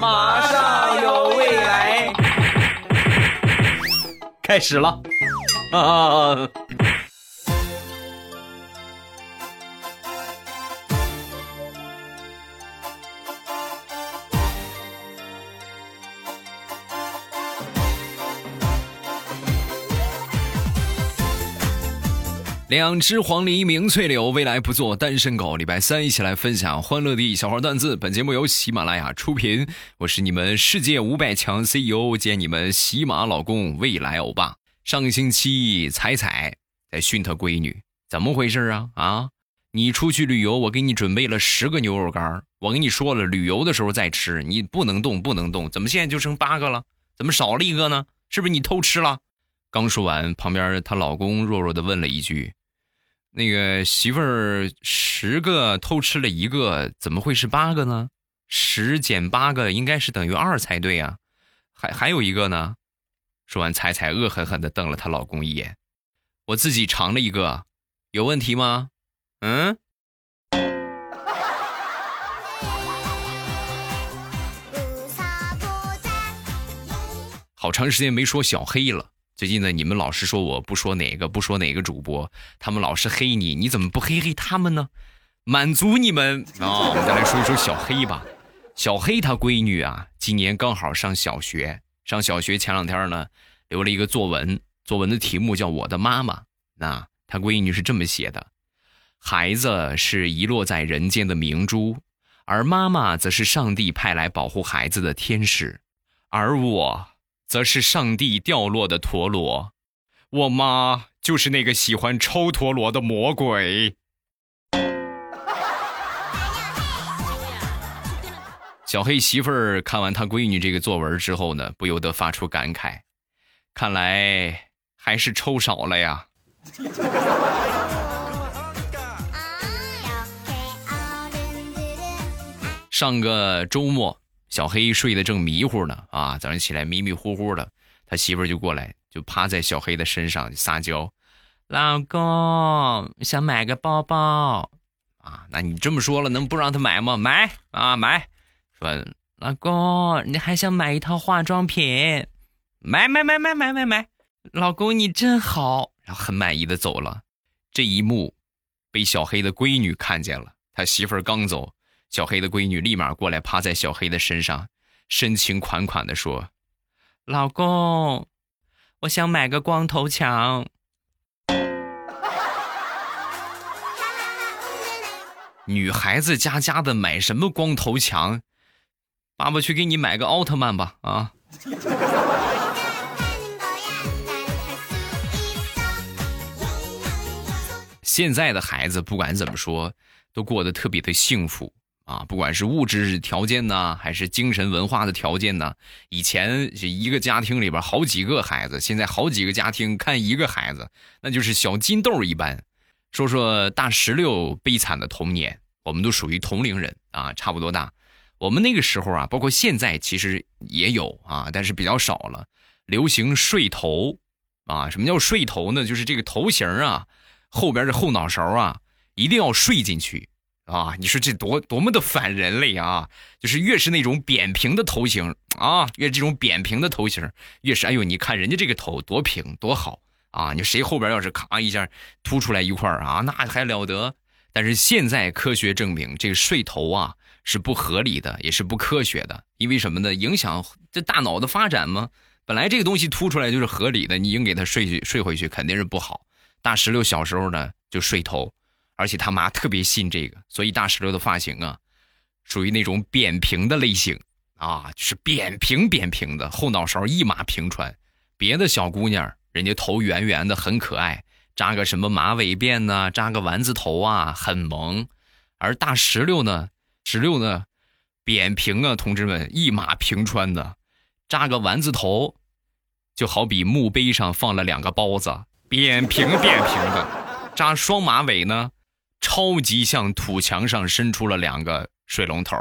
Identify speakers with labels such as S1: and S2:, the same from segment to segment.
S1: 马上有未来，
S2: 开始了啊！两只黄鹂鸣翠柳，未来不做单身狗。礼拜三一起来分享欢乐的小花段子。本节目由喜马拉雅出品，我是你们世界五百强 CEO 兼你们喜马老公未来欧巴。上个星期彩彩在训她闺女，怎么回事啊？啊，你出去旅游，我给你准备了十个牛肉干，我跟你说了，旅游的时候再吃，你不能动，不能动。怎么现在就剩八个了？怎么少了一个呢？是不是你偷吃了？刚说完，旁边她老公弱弱的问了一句。那个媳妇儿十个偷吃了一个，怎么会是八个呢？十减八个应该是等于二才对呀。还还有一个呢。说完，彩彩恶狠狠地瞪了她老公一眼。我自己尝了一个，有问题吗？嗯。好长时间没说小黑了。最近呢，你们老是说我不说哪个不说哪个主播，他们老是黑你，你怎么不黑黑他们呢？满足你们啊！我们再来说一说小黑吧。小黑他闺女啊，今年刚好上小学。上小学前两天呢，留了一个作文，作文的题目叫《我的妈妈》。那他闺女是这么写的：孩子是遗落在人间的明珠，而妈妈则是上帝派来保护孩子的天使，而我。则是上帝掉落的陀螺，我妈就是那个喜欢抽陀螺的魔鬼。小黑媳妇儿看完他闺女这个作文之后呢，不由得发出感慨：看来还是抽少了呀。上个周末。小黑睡得正迷糊呢，啊，早上起来迷迷糊糊的，他媳妇儿就过来，就趴在小黑的身上撒娇：“老公，想买个包包啊？那你这么说了，能不让他买吗？买啊，买！说老公，你还想买一套化妆品？买买买买买买买！老公你真好，然后很满意的走了。这一幕被小黑的闺女看见了，他媳妇儿刚走。小黑的闺女立马过来，趴在小黑的身上，深情款款的说：“老公，我想买个光头强。”女孩子家家的买什么光头强？爸爸去给你买个奥特曼吧！啊！现在的孩子不管怎么说，都过得特别的幸福。啊，不管是物质条件呢，还是精神文化的条件呢，以前是一个家庭里边好几个孩子，现在好几个家庭看一个孩子，那就是小金豆一般。说说大石榴悲惨的童年，我们都属于同龄人啊，差不多大。我们那个时候啊，包括现在其实也有啊，但是比较少了。流行睡头啊，什么叫睡头呢？就是这个头型啊，后边的后脑勺啊，一定要睡进去。啊，你说这多多么的反人类啊！就是越是那种扁平的头型啊，越这种扁平的头型，越是哎呦，你看人家这个头多平多好啊！你谁后边要是咔一下凸出来一块啊，那还了得？但是现在科学证明，这个睡头啊是不合理的，也是不科学的。因为什么呢？影响这大脑的发展吗？本来这个东西凸出来就是合理的，你硬给他睡去睡回去肯定是不好。大石榴小时候呢就睡头。而且他妈特别信这个，所以大石榴的发型啊，属于那种扁平的类型啊，就是扁平扁平的，后脑勺一马平川。别的小姑娘，人家头圆圆的，很可爱，扎个什么马尾辫呢，扎个丸子头啊，很萌。而大石榴呢，石榴呢，扁平啊，同志们，一马平川的，扎个丸子头，就好比墓碑上放了两个包子，扁平扁平的，扎双马尾呢。超级像土墙上伸出了两个水龙头。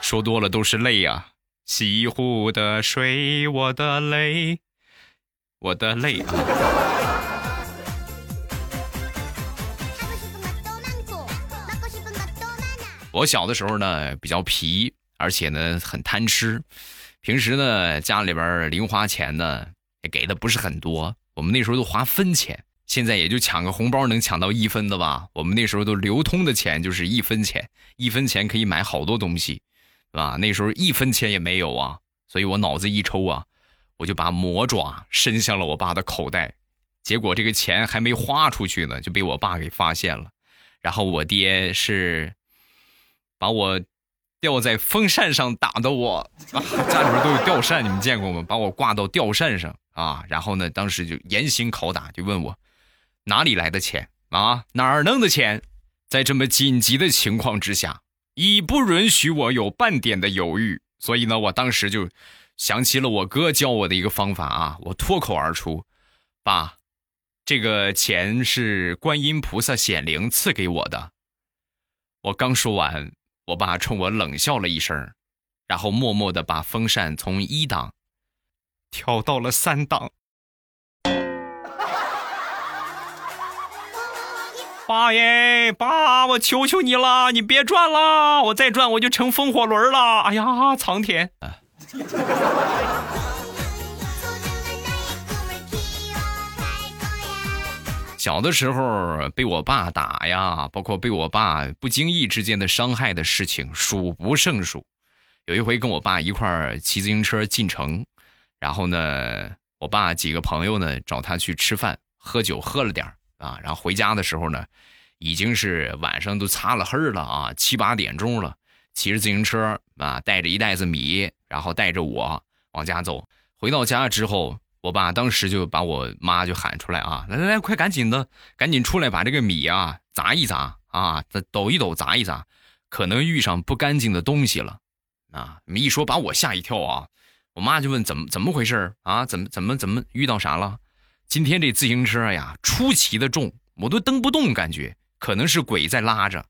S2: 说多了都是泪呀，西湖的水，我的泪，我的泪啊。我小的时候呢比较皮，而且呢很贪吃，平时呢家里边零花钱呢也给的不是很多，我们那时候都花分钱，现在也就抢个红包能抢到一分的吧。我们那时候都流通的钱就是一分钱，一分钱可以买好多东西，是吧？那时候一分钱也没有啊，所以我脑子一抽啊，我就把魔爪伸向了我爸的口袋，结果这个钱还没花出去呢，就被我爸给发现了。然后我爹是把我吊在风扇上打的我，啊、家里边都有吊扇，你们见过吗？把我挂到吊扇上啊，然后呢，当时就严刑拷打，就问我哪里来的钱啊，哪儿弄的钱？在这么紧急的情况之下，已不允许我有半点的犹豫，所以呢，我当时就想起了我哥教我的一个方法啊，我脱口而出：“爸。”这个钱是观音菩萨显灵赐给我的。我刚说完，我爸冲我冷笑了一声，然后默默的把风扇从一档调到了三档。爸耶，爸，我求求你了，你别转了，我再转我就成风火轮了。哎呀，苍天！小的时候被我爸打呀，包括被我爸不经意之间的伤害的事情数不胜数。有一回跟我爸一块儿骑自行车进城，然后呢，我爸几个朋友呢找他去吃饭喝酒，喝了点啊，然后回家的时候呢，已经是晚上都擦了黑了啊，七八点钟了，骑着自行车啊，带着一袋子米，然后带着我往家走。回到家之后。我爸当时就把我妈就喊出来啊，来来来，快赶紧的，赶紧出来把这个米啊砸一砸啊，再抖一抖，砸一砸，可能遇上不干净的东西了啊！你们一说把我吓一跳啊！我妈就问怎么怎么回事啊？怎么怎么怎么遇到啥了？今天这自行车呀出奇的重，我都蹬不动，感觉可能是鬼在拉着。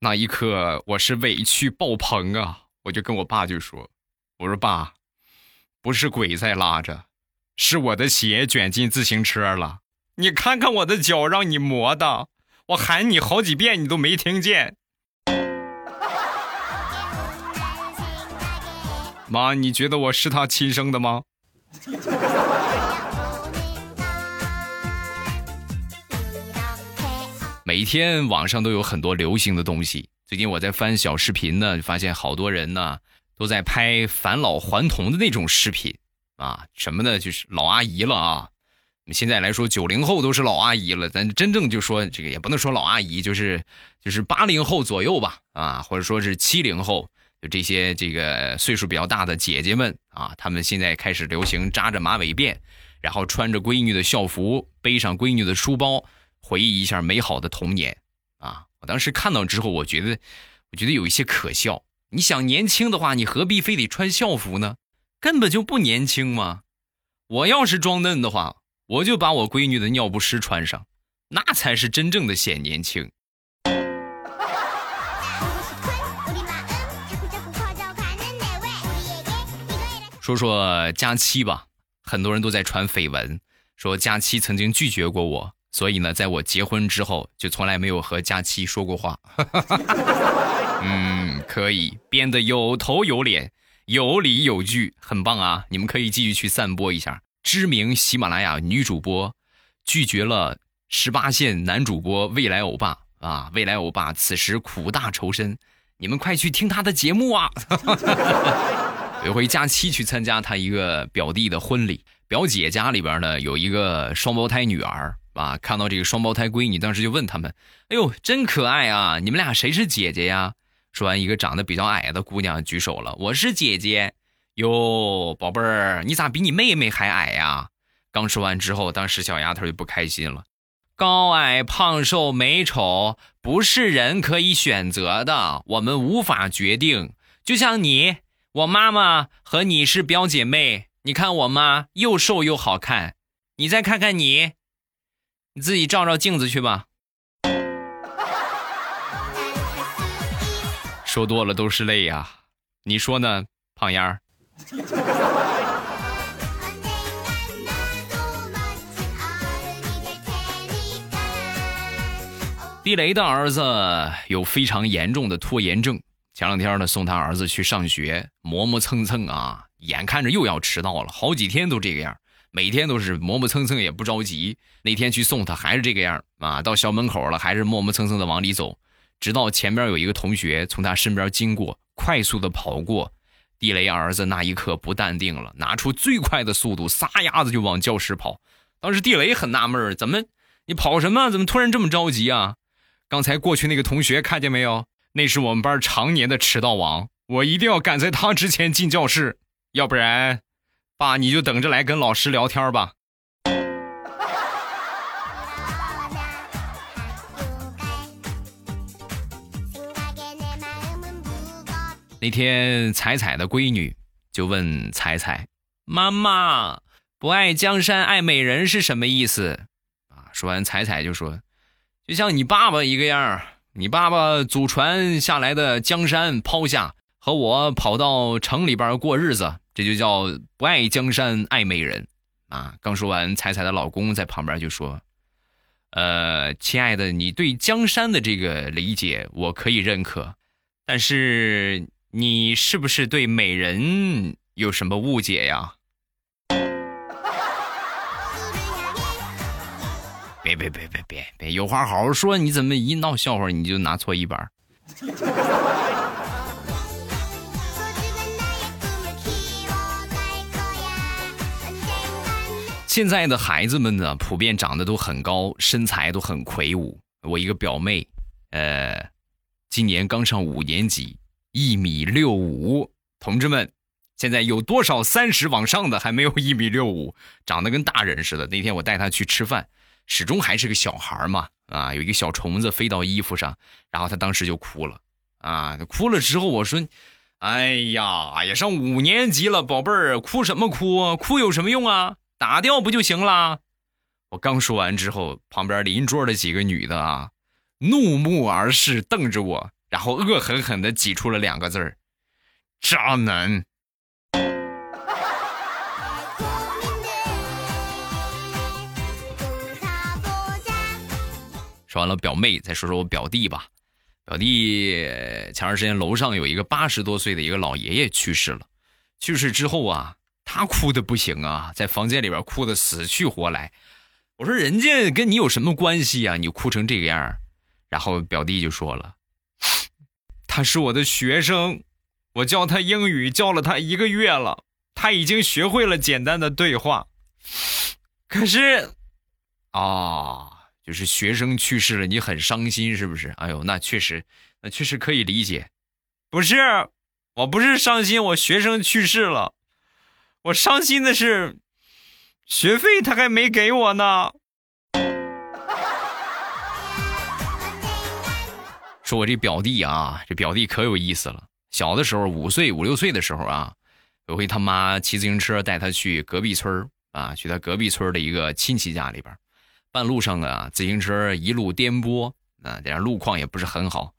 S2: 那一刻我是委屈爆棚啊！我就跟我爸就说：“我说爸，不是鬼在拉着。”是我的鞋卷进自行车了，你看看我的脚，让你磨的，我喊你好几遍你都没听见。妈，你觉得我是他亲生的吗？每天网上都有很多流行的东西，最近我在翻小视频呢，发现好多人呢都在拍返老还童的那种视频。啊，什么呢？就是老阿姨了啊！现在来说，九零后都是老阿姨了。咱真正就说这个，也不能说老阿姨，就是就是八零后左右吧，啊，或者说是七零后，就这些这个岁数比较大的姐姐们啊，她们现在开始流行扎着马尾辫，然后穿着闺女的校服，背上闺女的书包，回忆一下美好的童年啊！我当时看到之后，我觉得，我觉得有一些可笑。你想年轻的话，你何必非得穿校服呢？根本就不年轻嘛！我要是装嫩的话，我就把我闺女的尿不湿穿上，那才是真正的显年轻。说说佳期吧，很多人都在传绯闻，说佳期曾经拒绝过我，所以呢，在我结婚之后，就从来没有和佳期说过话。嗯，可以编得有头有脸。有理有据，很棒啊！你们可以继续去散播一下。知名喜马拉雅女主播拒绝了十八线男主播未来欧巴啊！未来欧巴此时苦大仇深，你们快去听他的节目啊！有一回假期去参加他一个表弟的婚礼，表姐家里边呢有一个双胞胎女儿啊，看到这个双胞胎闺女，当时就问他们：“哎呦，真可爱啊！你们俩谁是姐姐呀？”说完，一个长得比较矮的姑娘举手了：“我是姐姐哟，宝贝儿，你咋比你妹妹还矮呀？”刚说完之后，当时小丫头就不开心了：“高矮胖瘦美丑不是人可以选择的，我们无法决定。就像你，我妈妈和你是表姐妹，你看我妈又瘦又好看，你再看看你，你自己照照镜子去吧。”说多了都是泪呀，你说呢，胖丫儿？地雷的儿子有非常严重的拖延症前两天呢送他儿子去上学，磨磨蹭蹭啊，眼看着又要迟到了，好几天都这个样，每天都是磨磨蹭蹭也不着急。那天去送他还是这个样啊，到校门口了还是磨磨蹭蹭的往里走，直到前边有一个同学从他身边经过，快速的跑过，地雷儿子那一刻不淡定了，拿出最快的速度撒丫子就往教室跑。当时地雷很纳闷怎么你跑什么？怎么突然这么着急啊？刚才过去那个同学看见没有？那是我们班常年的迟到王，我一定要赶在他之前进教室，要不然，爸你就等着来跟老师聊天吧。那天彩彩的闺女就问彩彩：“妈妈，不爱江山爱美人是什么意思？”啊，说完彩彩就说：“就像你爸爸一个样。”你爸爸祖传下来的江山抛下，和我跑到城里边过日子，这就叫不爱江山爱美人，啊！刚说完，彩彩的老公在旁边就说：“呃，亲爱的，你对江山的这个理解我可以认可，但是你是不是对美人有什么误解呀？”别别别别别别，有话好好说！你怎么一闹笑话你就拿错一板？现在的孩子们呢，普遍长得都很高，身材都很魁梧。我一个表妹，呃，今年刚上五年级，一米六五。同志们，现在有多少三十往上的还没有 一米六五，长得跟大人似的？那天我带他去吃饭。始终还是个小孩嘛，啊，有一个小虫子飞到衣服上，然后他当时就哭了，啊，哭了之后我说，哎呀，也上五年级了，宝贝儿，哭什么哭？哭有什么用啊？打掉不就行了？我刚说完之后，旁边邻桌的几个女的啊，怒目而视，瞪着我，然后恶狠狠地挤出了两个字儿：渣男。说完了表妹，再说说我表弟吧。表弟前段时间楼上有一个八十多岁的一个老爷爷去世了，去世之后啊，他哭的不行啊，在房间里边哭的死去活来。我说人家跟你有什么关系啊？你哭成这个样然后表弟就说了：“他是我的学生，我教他英语教了他一个月了，他已经学会了简单的对话。可是，啊。”就是学生去世了，你很伤心是不是？哎呦，那确实，那确实可以理解。不是，我不是伤心，我学生去世了，我伤心的是学费他还没给我呢。说我这表弟啊，这表弟可有意思了。小的时候五岁五六岁的时候啊，有回他妈骑自行车带他去隔壁村啊，去他隔壁村的一个亲戚家里边。半路上啊，自行车一路颠簸啊，这样路况也不是很好，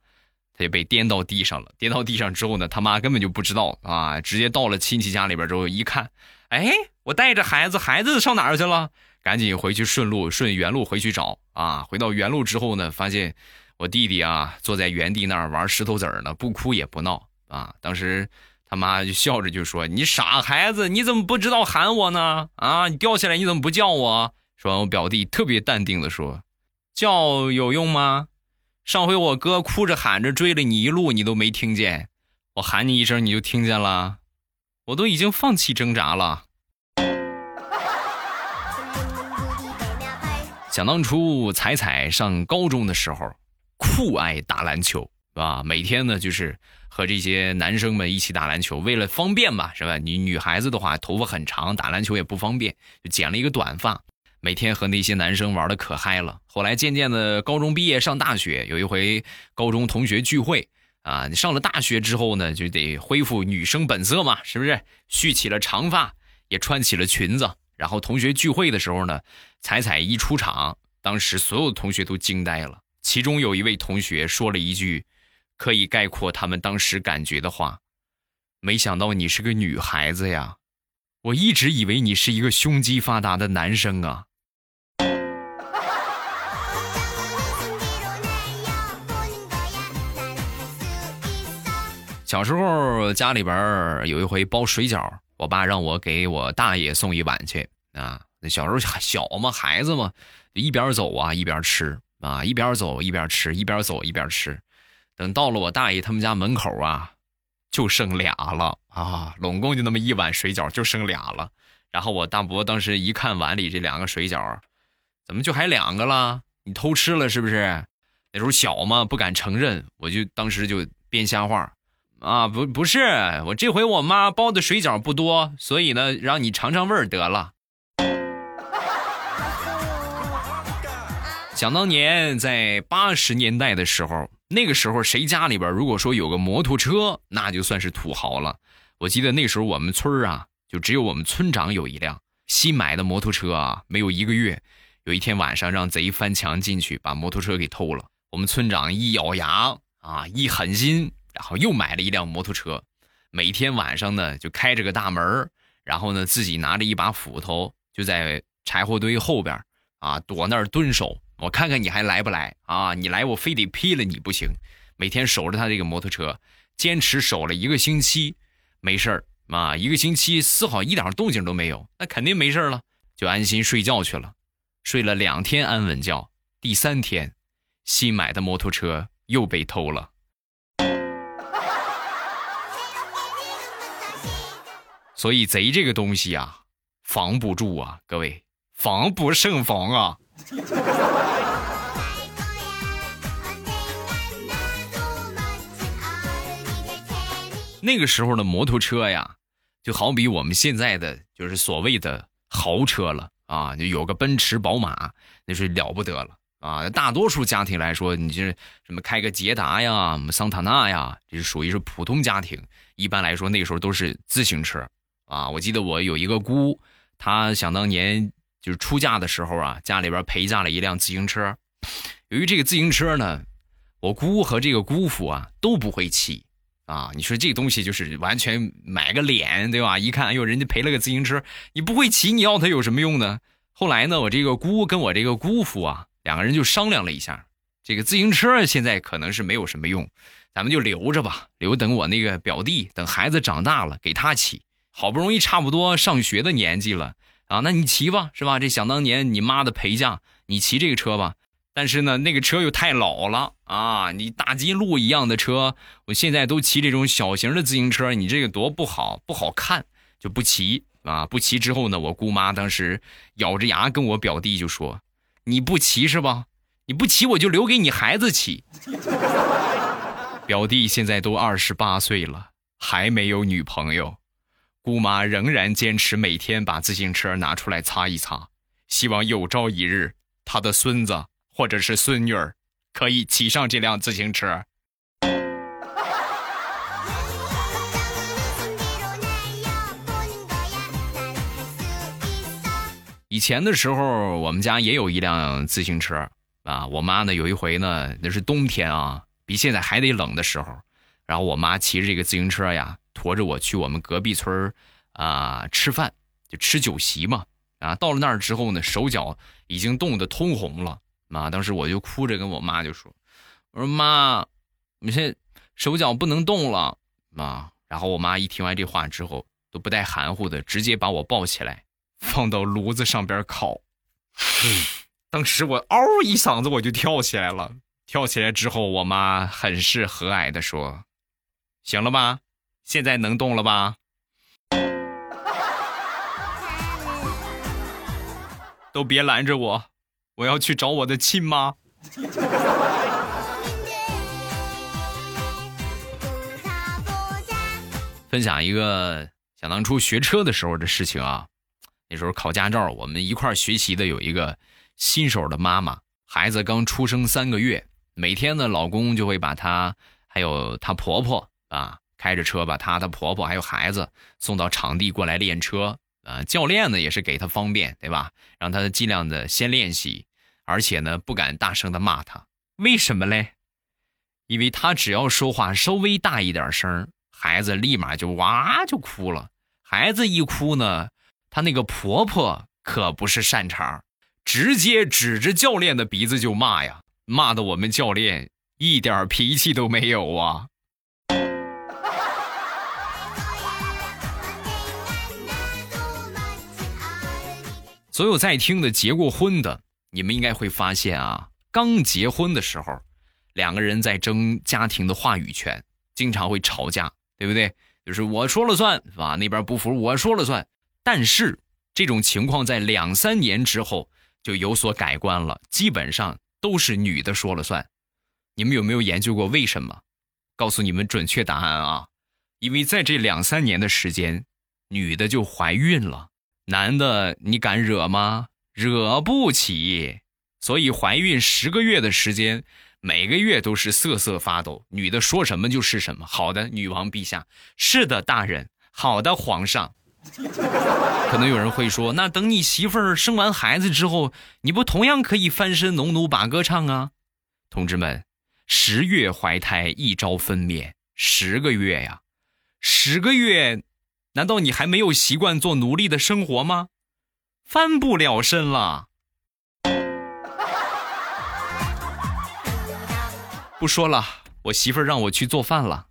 S2: 他就被颠到地上了。颠到地上之后呢，他妈根本就不知道啊，直接到了亲戚家里边之后一看，哎，我带着孩子，孩子上哪儿去了？赶紧回去顺路顺原路回去找啊。回到原路之后呢，发现我弟弟啊坐在原地那儿玩石头子儿呢，不哭也不闹啊。当时他妈就笑着就说：“你傻孩子，你怎么不知道喊我呢？啊，你掉下来你怎么不叫我？”说完，我表弟特别淡定的说：“叫有用吗？上回我哥哭着喊着追了你一路，你都没听见，我喊你一声你就听见了，我都已经放弃挣扎了。”想当初彩彩上高中的时候，酷爱打篮球，是吧？每天呢就是和这些男生们一起打篮球，为了方便嘛，是吧？你女孩子的话头发很长，打篮球也不方便，就剪了一个短发。每天和那些男生玩的可嗨了。后来渐渐的，高中毕业上大学，有一回高中同学聚会啊，你上了大学之后呢，就得恢复女生本色嘛，是不是？蓄起了长发，也穿起了裙子。然后同学聚会的时候呢，彩彩一出场，当时所有同学都惊呆了。其中有一位同学说了一句可以概括他们当时感觉的话：“没想到你是个女孩子呀，我一直以为你是一个胸肌发达的男生啊。”小时候家里边有一回包水饺，我爸让我给我大爷送一碗去啊。那小时候小嘛，孩子嘛，一边走啊一边吃啊，一边走一边吃，一边走一边吃。等到了我大爷他们家门口啊，就剩俩了啊，拢共就那么一碗水饺，就剩俩了。然后我大伯当时一看碗里这两个水饺，怎么就还两个了？你偷吃了是不是？那时候小嘛，不敢承认，我就当时就编瞎话。啊，不不是，我这回我妈包的水饺不多，所以呢，让你尝尝味儿得了。想当年在八十年代的时候，那个时候谁家里边如果说有个摩托车，那就算是土豪了。我记得那时候我们村啊，就只有我们村长有一辆新买的摩托车啊，没有一个月，有一天晚上让贼翻墙进去，把摩托车给偷了。我们村长一咬牙啊，一狠心。然后又买了一辆摩托车，每天晚上呢就开着个大门然后呢自己拿着一把斧头，就在柴火堆后边啊躲那儿蹲守，我看看你还来不来啊？你来我非得劈了你不行。每天守着他这个摩托车，坚持守了一个星期，没事儿啊，一个星期丝毫一点动静都没有，那肯定没事了，就安心睡觉去了。睡了两天安稳觉，第三天，新买的摩托车又被偷了。所以贼这个东西啊，防不住啊，各位，防不胜防啊。那个时候的摩托车呀，就好比我们现在的就是所谓的豪车了啊，就有个奔驰、宝马，那是了不得了啊。大多数家庭来说，你就是什么开个捷达呀、桑塔纳呀，这是属于是普通家庭。一般来说，那时候都是自行车。啊，我记得我有一个姑，她想当年就是出嫁的时候啊，家里边陪嫁了一辆自行车。由于这个自行车呢，我姑和这个姑父啊都不会骑啊。你说这东西就是完全买个脸，对吧？一看，哎呦，人家赔了个自行车，你不会骑，你要它有什么用呢？后来呢，我这个姑跟我这个姑父啊，两个人就商量了一下，这个自行车现在可能是没有什么用，咱们就留着吧，留等我那个表弟等孩子长大了给他骑。好不容易差不多上学的年纪了啊，那你骑吧，是吧？这想当年你妈的陪嫁，你骑这个车吧。但是呢，那个车又太老了啊，你大金鹿一样的车，我现在都骑这种小型的自行车，你这个多不好，不好看，就不骑啊。不骑之后呢，我姑妈当时咬着牙跟我表弟就说：“你不骑是吧？你不骑我就留给你孩子骑。”表弟现在都二十八岁了，还没有女朋友。姑妈仍然坚持每天把自行车拿出来擦一擦，希望有朝一日她的孙子或者是孙女儿可以骑上这辆自行车。以前的时候，我们家也有一辆自行车啊。我妈呢，有一回呢，那是冬天啊，比现在还得冷的时候，然后我妈骑着这个自行车呀。驮着我去我们隔壁村啊吃饭，就吃酒席嘛。啊，到了那儿之后呢，手脚已经冻得通红了。啊，当时我就哭着跟我妈就说：“我说妈，你现在手脚不能动了。”啊，然后我妈一听完这话之后，都不带含糊的，直接把我抱起来，放到炉子上边烤。当时我嗷一嗓子我就跳起来了。跳起来之后，我妈很是和蔼的说：“行了吧？”现在能动了吧？都别拦着我，我要去找我的亲妈。分享一个想当初学车的时候的事情啊，那时候考驾照，我们一块学习的有一个新手的妈妈，孩子刚出生三个月，每天呢，老公就会把她还有她婆婆啊。开着车把她的婆婆还有孩子送到场地过来练车，啊，教练呢也是给她方便，对吧？让她尽量的先练习，而且呢不敢大声的骂她，为什么嘞？因为她只要说话稍微大一点声，孩子立马就哇就哭了。孩子一哭呢，她那个婆婆可不是善茬，直接指着教练的鼻子就骂呀，骂的我们教练一点脾气都没有啊。所有在听的结过婚的，你们应该会发现啊，刚结婚的时候，两个人在争家庭的话语权，经常会吵架，对不对？就是我说了算，是吧？那边不服，我说了算。但是这种情况在两三年之后就有所改观了，基本上都是女的说了算。你们有没有研究过为什么？告诉你们准确答案啊！因为在这两三年的时间，女的就怀孕了，男的你敢惹吗？惹不起。所以怀孕十个月的时间，每个月都是瑟瑟发抖。女的说什么就是什么。好的，女王陛下。是的，大人。好的，皇上。可能有人会说，那等你媳妇儿生完孩子之后，你不同样可以翻身农奴把歌唱啊？同志们。十月怀胎，一朝分娩，十个月呀，十个月，难道你还没有习惯做奴隶的生活吗？翻不了身了。不说了，我媳妇儿让我去做饭了。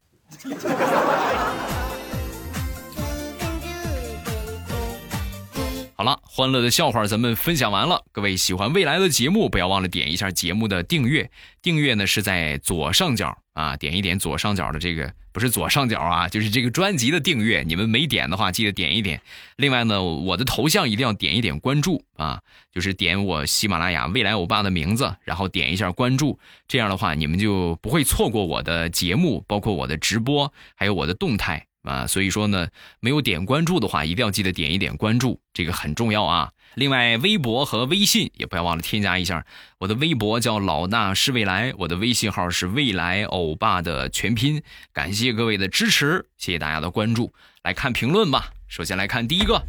S2: 好了，欢乐的笑话咱们分享完了。各位喜欢未来的节目，不要忘了点一下节目的订阅。订阅呢是在左上角啊，点一点左上角的这个，不是左上角啊，就是这个专辑的订阅。你们没点的话，记得点一点。另外呢，我的头像一定要点一点关注啊，就是点我喜马拉雅未来欧巴的名字，然后点一下关注。这样的话，你们就不会错过我的节目，包括我的直播，还有我的动态。啊，所以说呢，没有点关注的话，一定要记得点一点关注，这个很重要啊。另外，微博和微信也不要忘了添加一下。我的微博叫老大是未来，我的微信号是未来欧巴的全拼。感谢各位的支持，谢谢大家的关注。来看评论吧，首先来看第一个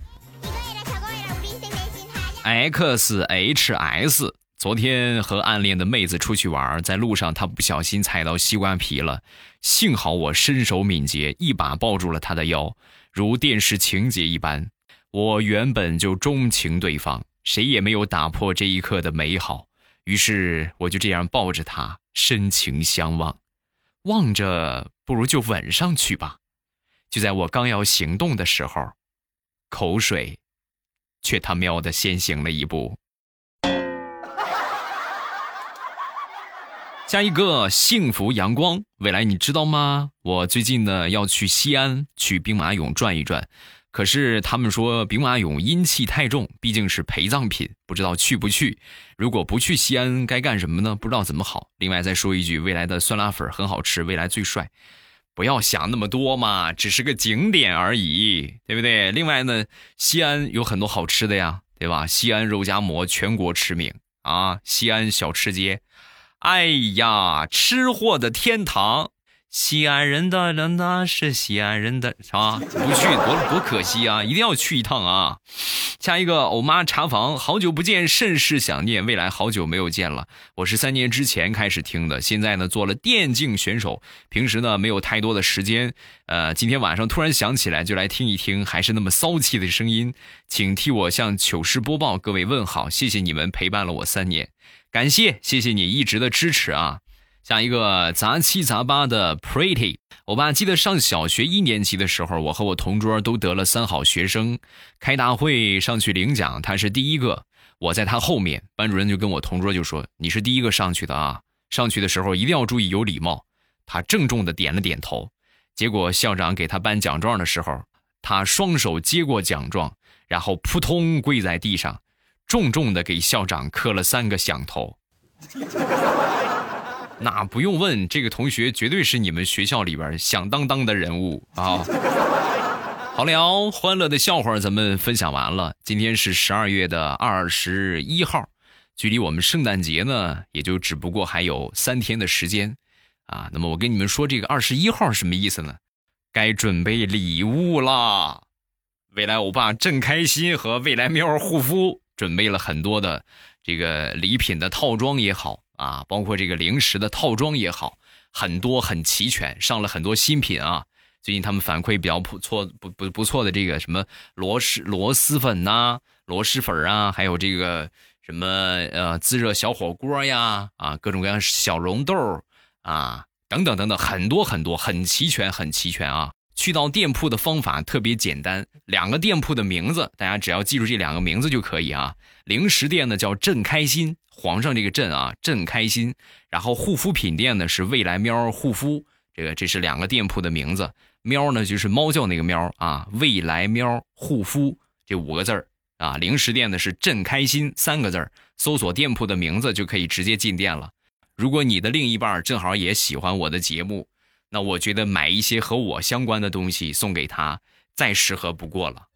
S2: ，X H S。昨天和暗恋的妹子出去玩，在路上她不小心踩到西瓜皮了，幸好我身手敏捷，一把抱住了她的腰，如电视情节一般。我原本就钟情对方，谁也没有打破这一刻的美好。于是我就这样抱着她，深情相望，望着不如就吻上去吧。就在我刚要行动的时候，口水，却他喵的先行了一步。加一个幸福阳光未来，你知道吗？我最近呢要去西安，去兵马俑转一转。可是他们说兵马俑阴气太重，毕竟是陪葬品，不知道去不去。如果不去西安，该干什么呢？不知道怎么好。另外再说一句，未来的酸辣粉很好吃，未来最帅。不要想那么多嘛，只是个景点而已，对不对？另外呢，西安有很多好吃的呀，对吧？西安肉夹馍全国驰名啊，西安小吃街。哎呀，吃货的天堂，西安人的那是西安人的，是吧？不去多多可惜啊！一定要去一趟啊！下一个，欧妈查房，好久不见，甚是想念。未来好久没有见了，我是三年之前开始听的，现在呢做了电竞选手，平时呢没有太多的时间，呃，今天晚上突然想起来，就来听一听，还是那么骚气的声音，请替我向糗事播报各位问好，谢谢你们陪伴了我三年。感谢，谢谢你一直的支持啊！下一个杂七杂八的 Pretty，我爸记得上小学一年级的时候，我和我同桌都得了三好学生，开大会上去领奖，他是第一个，我在他后面，班主任就跟我同桌就说：“你是第一个上去的啊，上去的时候一定要注意有礼貌。”他郑重的点了点头。结果校长给他颁奖状的时候，他双手接过奖状，然后扑通跪在地上。重重的给校长磕了三个响头，那不用问，这个同学绝对是你们学校里边响当当的人物啊！好了，欢乐的笑话咱们分享完了。今天是十二月的二十一号，距离我们圣诞节呢，也就只不过还有三天的时间啊。那么我跟你们说，这个二十一号什么意思呢？该准备礼物啦！未来欧巴正开心和未来喵护肤。准备了很多的这个礼品的套装也好啊，包括这个零食的套装也好，很多很齐全，上了很多新品啊。最近他们反馈比较不错，不不不错的这个什么螺蛳螺蛳粉呐、螺蛳粉啊，还有这个什么呃自热小火锅呀啊，各种各样小溶豆啊等等等等，很多很多很齐全很齐全啊。去到店铺的方法特别简单，两个店铺的名字，大家只要记住这两个名字就可以啊。零食店呢叫朕开心，皇上这个朕啊，朕开心。然后护肤品店呢是未来喵护肤，这个这是两个店铺的名字。喵呢就是猫叫那个喵啊，未来喵护肤这五个字儿啊。零食店呢是朕开心三个字儿，搜索店铺的名字就可以直接进店了。如果你的另一半正好也喜欢我的节目，那我觉得买一些和我相关的东西送给他，再适合不过了。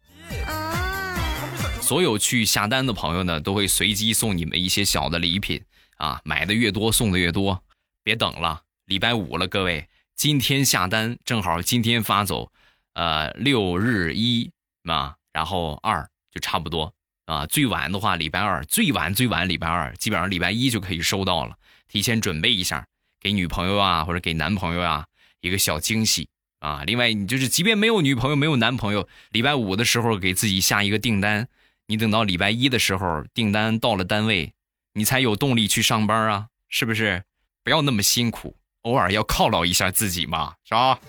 S2: 所有去下单的朋友呢，都会随机送你们一些小的礼品啊，买的越多送的越多，别等了，礼拜五了，各位，今天下单正好今天发走，呃，六日一啊，然后二就差不多啊，最晚的话礼拜二，最晚最晚礼拜二，基本上礼拜一就可以收到了。提前准备一下，给女朋友啊，或者给男朋友啊一个小惊喜啊。另外，你就是即便没有女朋友、没有男朋友，礼拜五的时候给自己下一个订单，你等到礼拜一的时候订单到了单位，你才有动力去上班啊，是不是？不要那么辛苦，偶尔要犒劳一下自己嘛，是吧？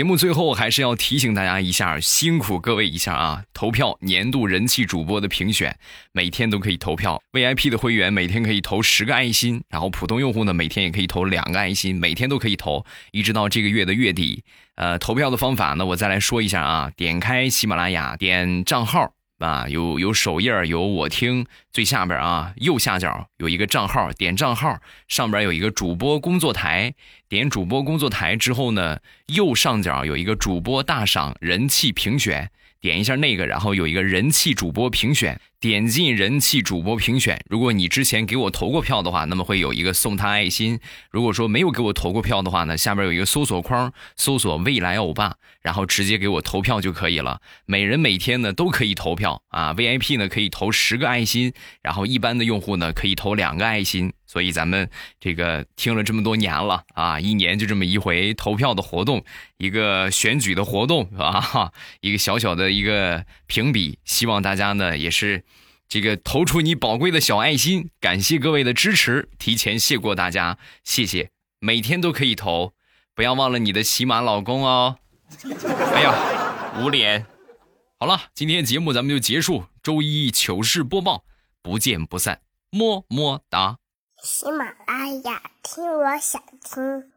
S2: 节目最后还是要提醒大家一下，辛苦各位一下啊！投票年度人气主播的评选，每天都可以投票。VIP 的会员每天可以投十个爱心，然后普通用户呢每天也可以投两个爱心，每天都可以投，一直到这个月的月底。呃，投票的方法呢，我再来说一下啊，点开喜马拉雅，点账号。啊，有有首页有我听，最下边啊，右下角有一个账号，点账号上边有一个主播工作台，点主播工作台之后呢，右上角有一个主播大赏人气评选，点一下那个，然后有一个人气主播评选。点进人气主播评选，如果你之前给我投过票的话，那么会有一个送他爱心。如果说没有给我投过票的话呢，下边有一个搜索框，搜索未来欧巴，然后直接给我投票就可以了。每人每天呢都可以投票啊，VIP 呢可以投十个爱心，然后一般的用户呢可以投两个爱心。所以咱们这个听了这么多年了啊，一年就这么一回投票的活动，一个选举的活动啊，一个小小的一个评比，希望大家呢也是。这个投出你宝贵的小爱心，感谢各位的支持，提前谢过大家，谢谢，每天都可以投，不要忘了你的喜马老公哦。哎呀，捂脸。好了，今天节目咱们就结束，周一糗事播报，不见不散，么么哒。
S3: 喜马拉雅，听我想听。